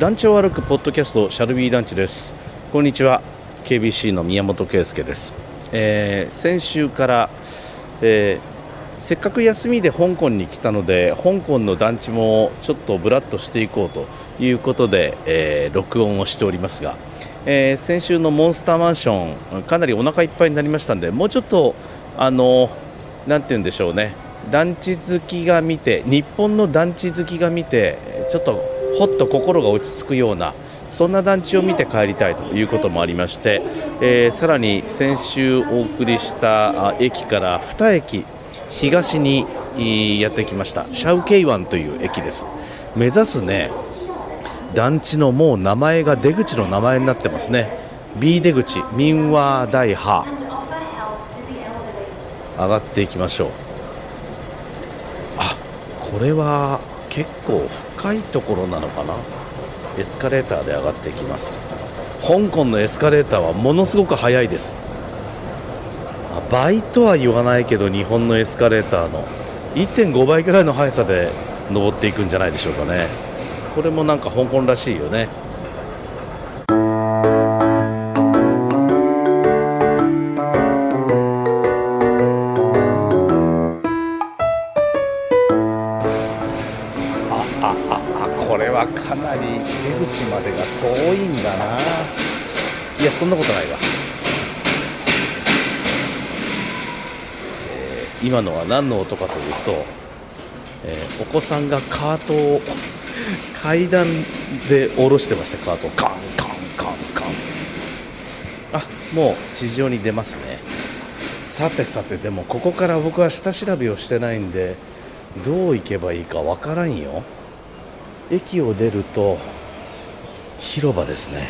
団地を歩くポッドキャストシャルビー団地です。こんにちは。KBC の宮本圭介です、えー、先週から、えー、せっかく休みで香港に来たので香港の団地もちょっとブラッとしていこうということで、えー、録音をしておりますが、え先週のモンスターマンションかなりお腹いっぱいになりましたんでもうちょっとあのなんて言うんでしょうね。団地好きが見て日本の団地好きが見てちょっとほっと心が落ち着くようなそんな団地を見て帰りたいということもありまして、えー、さらに先週お送りした駅から2駅東にやってきましたシャウケイワンという駅です。目指すね団地のもう名前が出口の名前になってますね。B 出口民話大波。上がっていきましょう。あこれは結構深いところなのかな？エスカレーターで上がっていきます。香港のエスカレーターはものすごく速いです。倍とは言わないけど日本のエスカレーターの1.5倍ぐらいの速さで登っていくんじゃないでしょうかね。これもなんか香港らしいよね。出口までが遠いんだな。いやそんなことないわ、えー、今のは何の音かというと、えー、お子さんがカートを階段で下ろしてましたカートをカンカンカンカン。あもう地上に出ますね。さてさてでもここから僕は下調べをしてないんでどう行けばいいかわからんよ。駅を出ると広場ですね。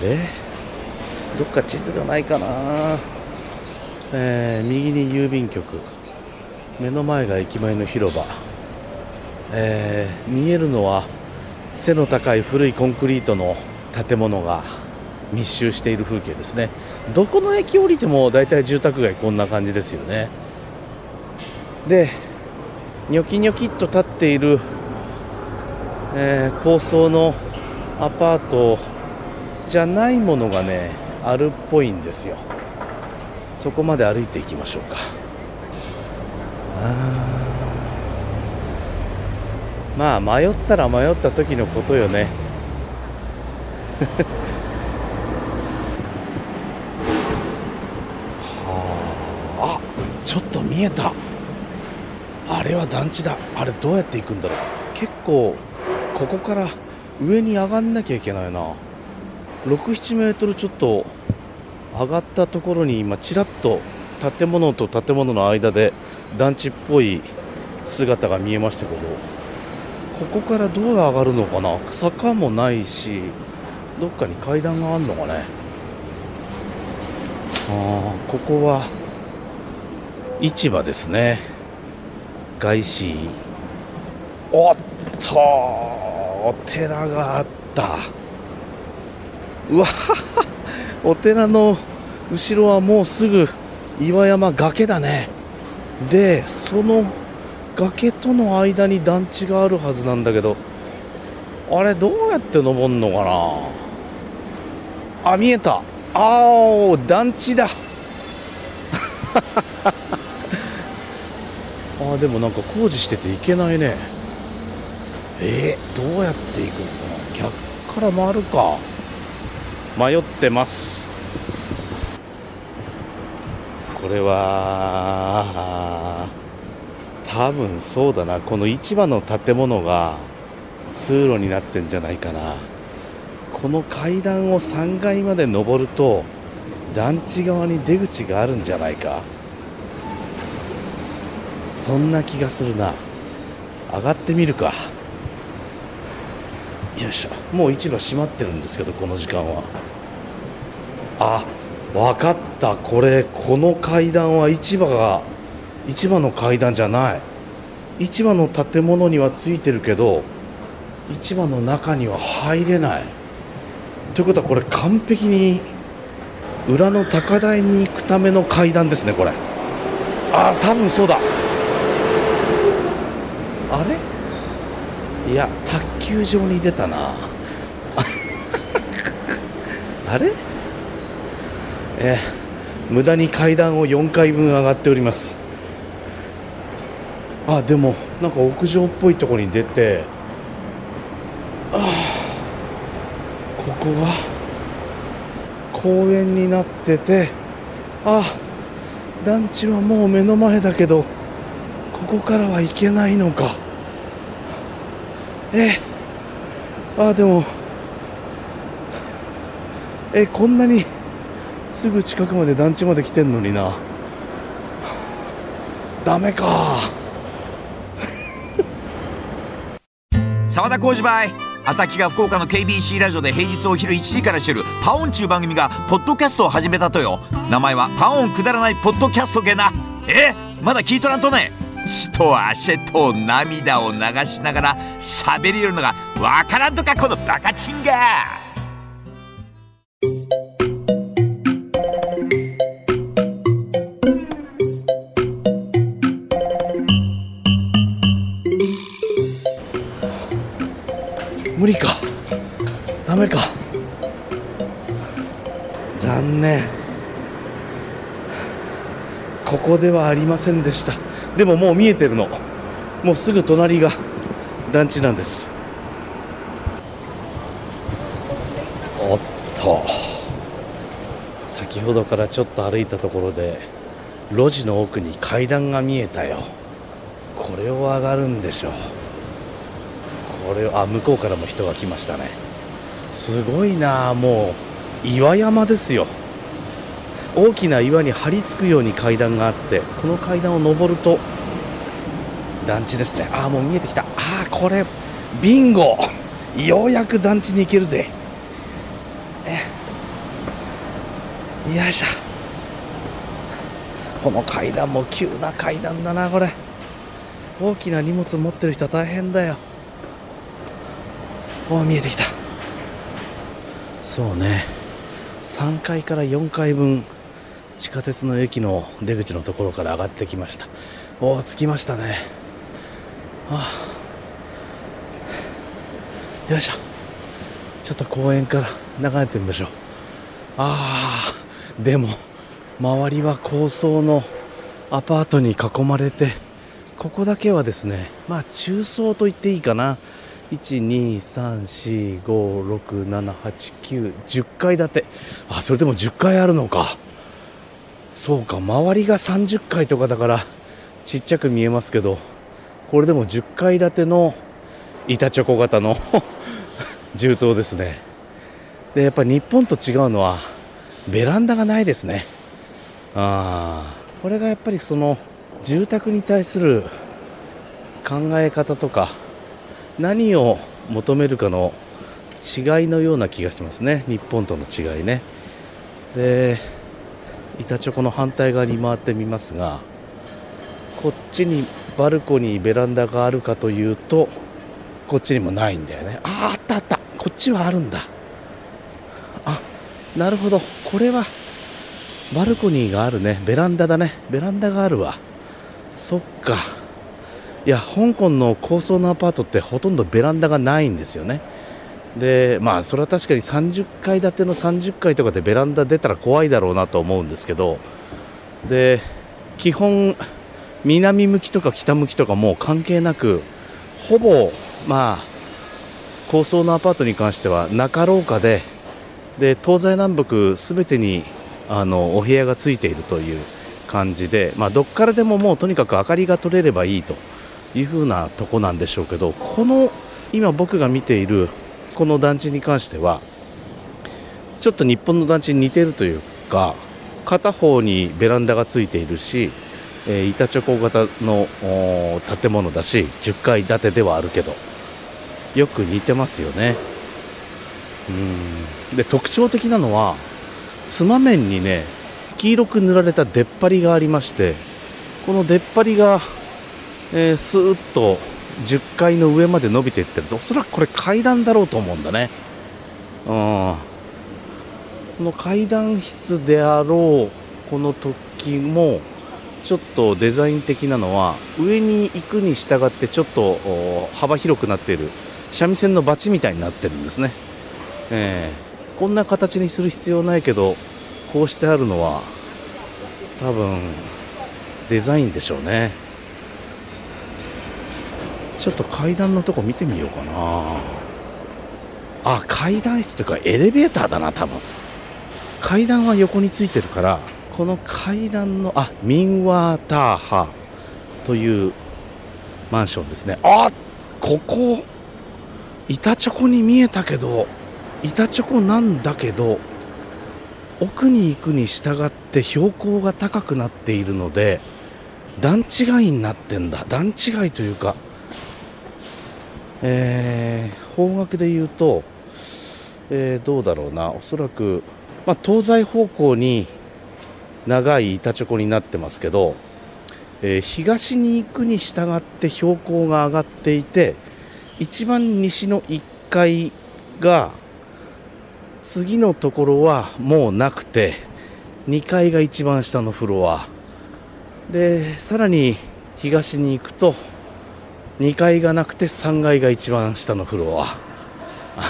でどっか地図がないかな、えー、右に郵便局。目の前が駅前の広場、えー、見えるのは背の高い古いコンクリートの建物が密集している風景ですね。どこの駅降りても大体住宅街こんな感じですよね。でニョキニョキっと立っているえー、高層のアパートじゃないものがねあるっぽいんですよ。そこまで歩いていきましょうか。まあ迷ったら迷った時のことよね。はあちょっと見えた。あれは団地だ。あれどうやって行くんだろう。結構ここから上に上がんなきゃいけないな。67メートルちょっと上がったところに今ちらっと建物と建物の間で団地っぽい姿が見えましたけどここからどう上がるのかな。坂もないしどっかに階段があるのかね。あここは市場ですね。外資。おっとお寺があった。うわお寺の後ろはもうすぐ岩山崖だね。でその崖との間に団地があるはずなんだけど。あれどうやって登るのかな？あ見えた。あお団地だ。あでもなんか工事してていけないね。えー、どうやって行くのかな。逆から回るか。迷ってます。これは多分そうだな。この市場の建物が通路になってんじゃないかな。この階段を3階まで登ると団地側に出口があるんじゃないか。そんな気がするな。上がってみるか。よいしょ。もう市場閉まってるんですけどこの時間は。あ分かった。これこの階段は市場が市場の階段じゃない。市場の建物にはついてるけど市場の中には入れない。ということはこれ完璧に裏の高台に行くための階段ですねこれ。ああ多分そうだ。あれ？いや球場に出たな。あれ？えー、無駄に階段を4階分上がっております。あでもなんか屋上っぽいところに出てあここが公園になっててあ団地はもう目の前だけどここからは行けないのか。え。あでも。えこんなに すぐ近くまで団地まで来てんのにな。ダメか。沢田浩二バイ。アタッキが福岡の KBC ラジオで平日お昼1時からしてるパオンちゅう番組がポッドキャストを始めたとよ。名前はパオンくだらないポッドキャストげな。えまだ聞いとらんとね。血と汗と涙を流しながら喋りよるのがわからんとかこのバカチンが。無理か。ダメか。残念。ここではありませんでした。でももう見えてるの。もうすぐ隣が団地なんです。おっと。先ほどからちょっと歩いたところで路地の奥に階段が見えたよ。これを上がるんでしょう。これあ向こうからも人が来ましたね。すごいなもう岩山ですよ。大きな岩に張り付くように階段があってこの階段を上ると団地ですね。ああもう見えてきた。ああこれビンゴ。ようやく団地に行けるぜ。よいしょ。この階段も急な階段だなこれ。大きな荷物持ってる人は大変だよ。お見えてきた。そうね。3階から4階分地下鉄の駅の出口のところから上がってきました。おお着きましたね。あ。あよいしょ。ちょっと公園から眺めてみましょう。ああでも周りは高層のアパートに囲まれてここだけはですねまあ中層と言っていいかな。12345678910階建て。あそれでも10階あるのか。そうか周りが30階とかだからちっちゃく見えますけどこれでも10階建ての板チョコ型の 銃刀ですね。でやっぱり日本と違うのはベランダがないですね。ああこれがやっぱりその住宅に対する考え方とか何を求めるかの違いのような気がしますね。日本との違いね。で板チョコの反対側に回ってみますがこっちにバルコニーベランダがあるかというとこっちにもないんだよね。ああったあった。こっちはあるんだ。あなるほど。これはバルコニーがあるね。ベランダだね。ベランダがあるわ。そっか。いや香港の高層のアパートってほとんどベランダがないんですよね。でまあそれは確かに30階建ての30階とかでベランダ出たら怖いだろうなと思うんですけどで基本南向きとか北向きとかもう関係なくほぼまあ高層のアパートに関しては中廊下でで東西南北全てにあのお部屋がついているという感じで、まあ、どっからでももうとにかく明かりが取れればいいというふうなとこなんでしょうけどこの今僕が見ているこの団地に関してはちょっと日本の団地に似てるというか片方にベランダがついているし、え、板チョコ型の建物だし10階建てではあるけどよく似てますよね。うん。で特徴的なのは妻面にね黄色く塗られた出っ張りがありましてこの出っ張りが、えー、スーッと10階の上まで伸びていってる。んですおそらくこれ階段だろうと思うんだね。うん。この階段室であろうこの時もちょっとデザイン的なのは上に行くに従ってちょっと幅広くなっている。三味線のバチみたいになってるんですね、えー、こんな形にする必要ないけどこうしてあるのは多分デザインでしょうね。ちょっと階段のとこ見てみようかな。あ階段室というかエレベーターだな多分。階段は横についてるからこの階段のあミンワーターハというマンションですね。あここ板チョコに見えたけど板チョコなんだけど奥に行くに従って標高が高くなっているので段違いになってんだ。段違いというかえー、方角で言うと、えー、どうだろうな。おそらく、まあ、東西方向に長い板チョコになってますけど、えー、東に行くに従って標高が上がっていて一番西の1階が次のところはもうなくて2階が一番下のフロア。でさらに東に行くと2階がなくて3階が一番下のフロア。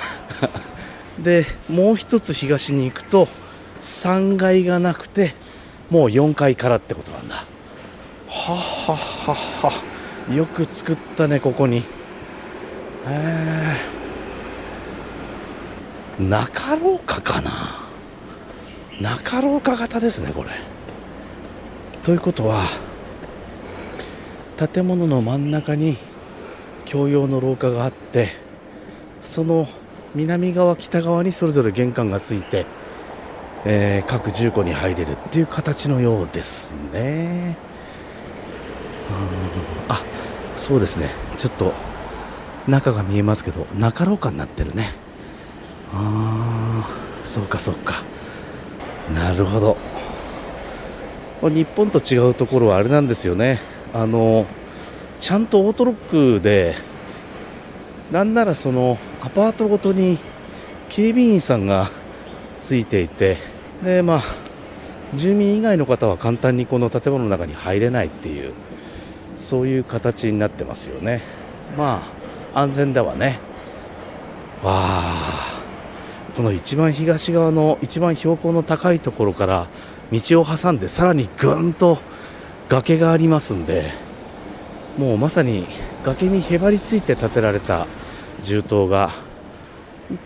でもう一つ東に行くと3階がなくてもう4階からってことなんだ。はははは。よく作ったねここに。えー、中廊下かな？中廊下型ですねこれ。ということは建物の真ん中に共用の廊下があってその南側北側にそれぞれ玄関がついてえー、各住戸に入れるっていう形のようですね。あそうですね。ちょっと中が見えますけど中廊下になってるね。ああそうかそうか。なるほど。日本と違うところはあれなんですよね。あのちゃんとオートロックでなんならそのアパートごとに警備員さんがついていてでまあ住民以外の方は簡単にこの建物の中に入れないっていうそういう形になってますよね。まあ安全だわね。わあこの一番東側の一番標高の高いところから道を挟んでさらにぐんと崖がありますんでもうまさに崖にへばりついて建てられた銃刀が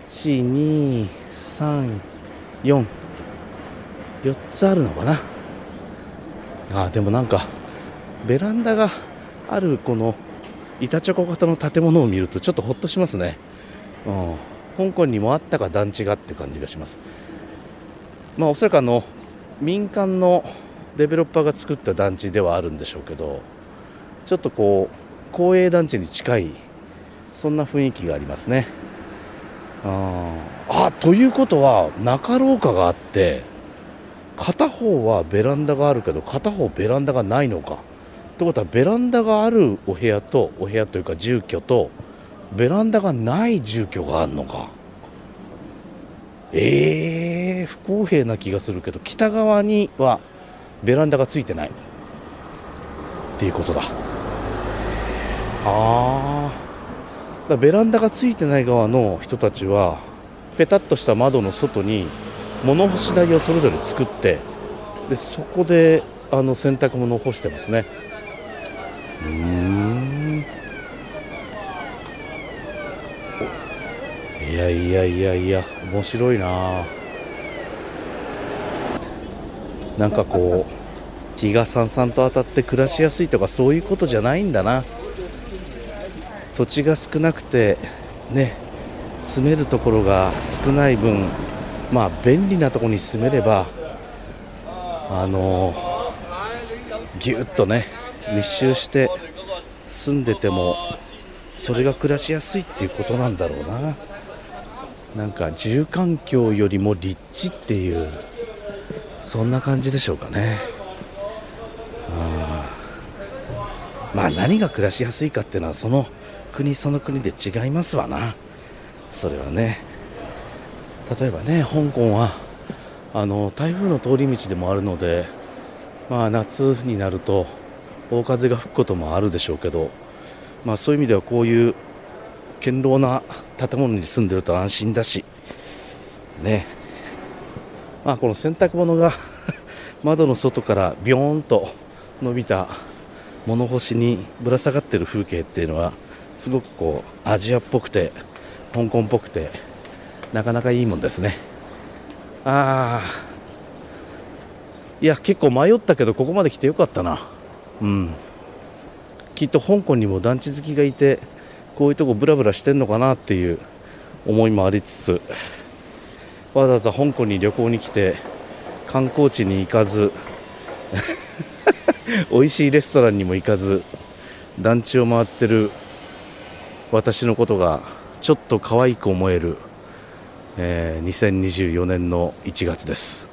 1 2 3 4 4つあるのかな。あでもなんかベランダがあるこの板チョコ型の建物を見るとちょっとほっとしますね、うん、香港にもあったか団地がって感じがします。まあおそらくあの民間のデベロッパーが作った団地ではあるんでしょうけど。ちょっとこう公営団地に近いそんな雰囲気がありますね。ああということは中廊下があって片方はベランダがあるけど片方ベランダがないのか。ってことはベランダがあるお部屋とお部屋というか住居とベランダがない住居があるのか。えー、不公平な気がするけど北側にはベランダがついてない。っていうことだ。ああベランダがついてない側の人たちはペタッとした窓の外に物干し台をそれぞれ作ってでそこであの洗濯物を干してますね。うん。いやいやいやいや面白いな。なんかこう日がさんさんと当たって暮らしやすいとかそういうことじゃないんだな土地が少なくてね住めるところが少ない分まあ便利なところに住めればあのぎゅっとね密集して住んでてもそれが暮らしやすいっていうことなんだろうな。なんか住環境よりも立地っていうそんな感じでしょうかね。あまあ何が暮らしやすいかっていうのはその国その国で違いますわな。それはね。例えばね香港はあの台風の通り道でもあるのでまあ、夏になると大風が吹くこともあるでしょうけど、まあ、そういう意味ではこういう堅牢な建物に住んでると安心だし、ね。まあ、この洗濯物が 窓の外からビョーンと伸びた物干しにぶら下がってる風景っていうのはすごくこうアジアっぽくて香港っぽくてなかなかいいもんですね。ああいや結構迷ったけどここまで来てよかったな。うん。きっと香港にも団地好きがいてこういうとこブラブラしてんのかなっていう思いもありつつわざわざ香港に旅行に来て観光地に行かず 美味しいレストランにも行かず団地を回ってる私のことがちょっと可愛く思える、えー、2024年の1月です。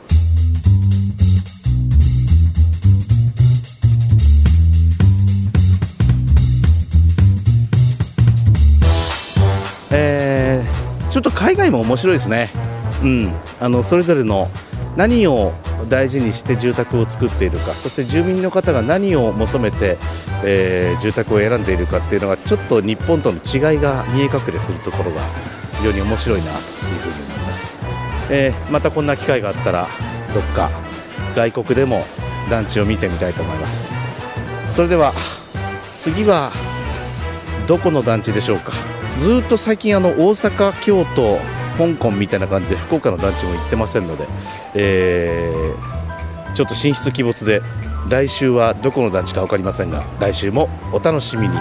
えー、ちょっと海外も面白いですね、うん、あのそれぞれの何を大事にして住宅を作っているかそして住民の方が何を求めて、えー、住宅を選んでいるかっていうのがちょっと日本との違いが見え隠れするところが非常に面白いなというふうに思います、えー、またこんな機会があったらどっか外国でも団地を見てみたいと思います。それでは次はどこの団地でしょうか。ずっと最近あの大阪京都香港みたいな感じで福岡の団地も行ってませんので、えー、ちょっと神出鬼没で来週はどこの団地か分かりませんが来週もお楽しみに。